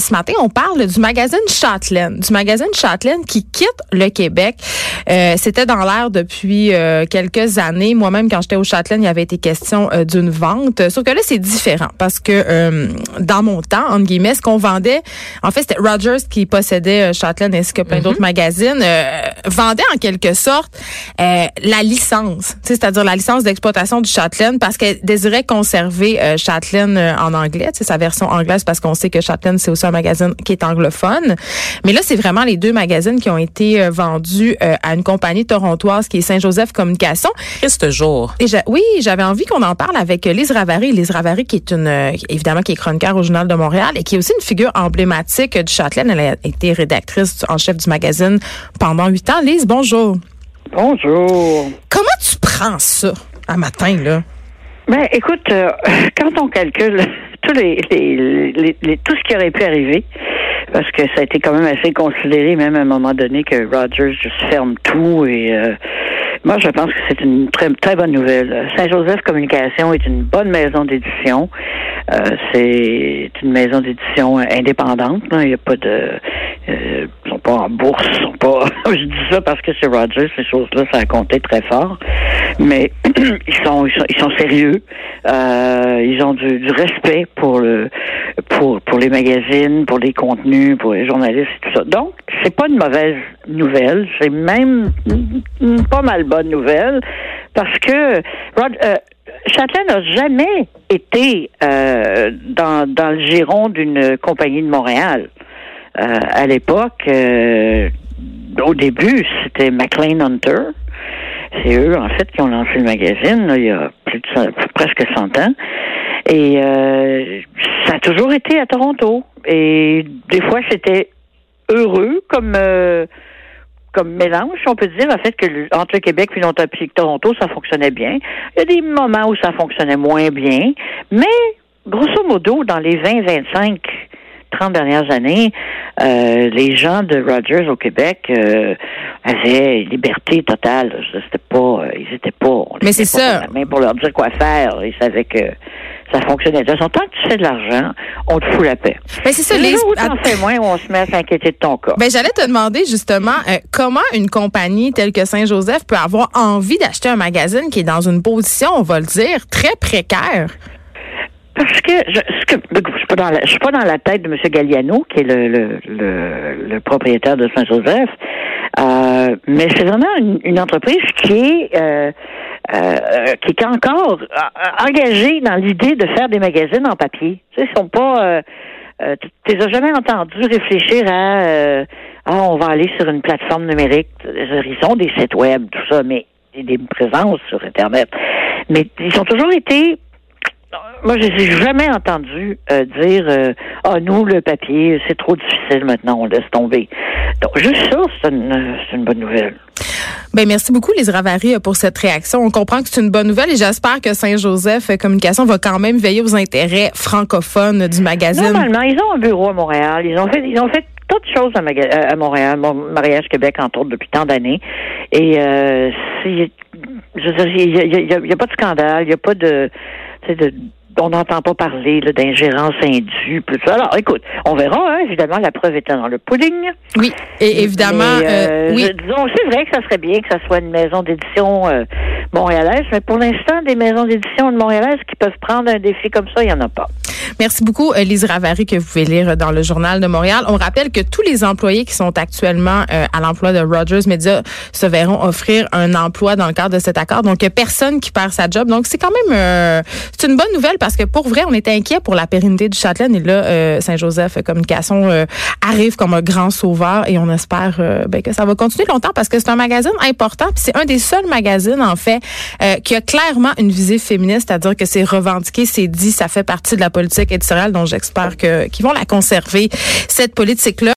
Euh, ce matin, on parle du magazine Châtelaine, du magazine Châtelaine qui quitte le Québec. Euh, C'était dans l'air depuis euh, quelques années. Moi-même, quand j'étais au Châtelaine, il y avait été question euh, d'une vente. Sauf que là, c'est différent parce que euh, dans mon temps, entre guillemets, ce qu'on vendait, en fait, c'était Rogers qui possédait Châtelaine ainsi que plein Mhm. d'autres magazines, vendait en quelque sorte la licence, c'est-à-dire la licence d'exploitation du Châtelaine parce qu'elle désirait conserver Châtelaine en anglais, sa version anglaise parce qu'on sait que Châtelaine, c'est aussi un magazine qui est anglophone. Mais là, c'est vraiment les deux magazines qui ont été euh, vendus euh, à une compagnie torontoise qui est Saint-Joseph Communication. Triste jour. Et oui, j'avais envie qu'on en parle avec euh, Lise Ravary. Lise Ravary, qui est une, euh, évidemment, qui est chroniqueur au Journal de Montréal et qui est aussi une figure emblématique du Châtelaine. Elle a été rédactrice en chef du magazine pendant huit ans. Lise, bonjour. Bonjour. Comment tu prends ça un matin, là? Ben, écoute, euh, quand on calcule tous les, les, les- les- tout ce qui aurait pu arriver, parce que ça a été quand même assez considéré, même à un moment donné, que Rogers juste ferme tout et euh, moi, je pense que c'est une très, très bonne nouvelle. Saint-Joseph Communication est une bonne maison d'édition. Euh, c'est une maison d'édition indépendante. là. Il n'y a pas de... Euh, ils sont pas en bourse. ils sont pas. je dis ça parce que c'est Rogers, ces choses-là, ça a compté très fort. Mais ils sont, ils sont, ils sont sérieux. Euh, ils ont du, du respect pour le, pour, pour les magazines, pour les contenus, pour les journalistes tout ça. Donc, c'est pas une mauvaise nouvelle. C'est même une pas mal bonne nouvelle parce que Rod, euh, Châtelain n'a jamais été euh, dans, dans le giron d'une compagnie de Montréal. Euh, à l'époque, euh, au début, c'était McLean Hunter. C'est eux, en fait, qui ont lancé le magazine là, il y a plus de cent- presque 100 ans. Et euh, ça a toujours été à Toronto. Et des fois, c'était heureux comme euh, comme mélange, on peut dire, en fait, que entre Québec puis l'Ontario puis Toronto, ça fonctionnait bien. Il y a des moments où ça fonctionnait moins bien, mais grosso modo, dans les 20, 25, 30 dernières années, euh, les gens de Rogers au Québec euh, avaient liberté totale. C'était pas, euh, ils étaient pas. les Mais c'est ça. pour leur dire quoi faire. Ils savaient que ça fonctionnait. De toute façon, tant que tu fais de l'argent, on te fout la paix. Ben, c'est ça, Le Lise. jour où t'en fais moins, on se met à s'inquiéter de ton cas. Ben, j'allais te demander justement euh, comment une compagnie telle que Saint-Joseph peut avoir envie d'acheter un magazine qui est dans une position, on va le dire, très précaire? Parce que je, que je suis pas dans la, je suis pas dans la tête de M. Galliano, qui est le, le, le, le propriétaire de Saint-Joseph, euh, mais c'est vraiment une, une entreprise qui est euh, euh, qui est encore euh, engagée dans l'idée de faire des magazines en papier. Tu sais, ils sont pas euh, euh, tu les as jamais entendus réfléchir à ah on va aller sur une plateforme numérique. Ils ont des sites web, tout ça, mais des présences sur Internet. Mais ils ont toujours été moi, je les ai jamais entendu euh, dire euh, Ah, nous, le papier, c'est trop difficile maintenant, on laisse tomber. Donc, juste ça, c'est une, c'est une bonne nouvelle. Ben merci beaucoup, Lise Ravary, pour cette réaction. On comprend que c'est une bonne nouvelle et j'espère que Saint-Joseph Communication va quand même veiller aux intérêts francophones du magazine. Normalement, ils ont un bureau à Montréal. Ils ont fait, ils ont fait toutes choses à, Montréal, Mon- Mariage Québec, entre autres, depuis tant d'années. Et euh, c'est- je il n'y a, pas de scandale, il n'y a pas de, de on n'entend pas parler d'ingérence indue, plus ça. Alors, écoute, on verra, hein, évidemment, la preuve étant dans le pudding. Oui, et évidemment, Mais, euh, euh, oui. disons, c'est vrai que ça serait bien que ça soit une maison d'édition euh, montréalaise, mais pour l'instant, des maisons d'édition de montréalaises qui peuvent prendre un défi comme ça, il n'y en a pas. Merci beaucoup, euh, Lise Ravary, que vous pouvez lire dans le Journal de Montréal. On rappelle que tous les employés qui sont actuellement euh, à l'emploi de Rogers Media se verront offrir un emploi dans le cadre de cet accord. Donc, personne qui perd sa job. Donc, c'est quand même euh, c'est une bonne nouvelle parce que pour vrai, on était inquiet pour la pérennité du Châtelaine. Et là, euh, Saint-Joseph Communication euh, arrive comme un grand sauveur et on espère euh, ben, que ça va continuer longtemps parce que c'est un magazine important. Puis c'est un des seuls magazines, en fait, euh, qui a clairement une visée féministe, c'est-à-dire que c'est revendiqué, c'est dit, ça fait partie de la politique éditoriale dont j'espère que qu'ils vont la conserver, cette politique-là.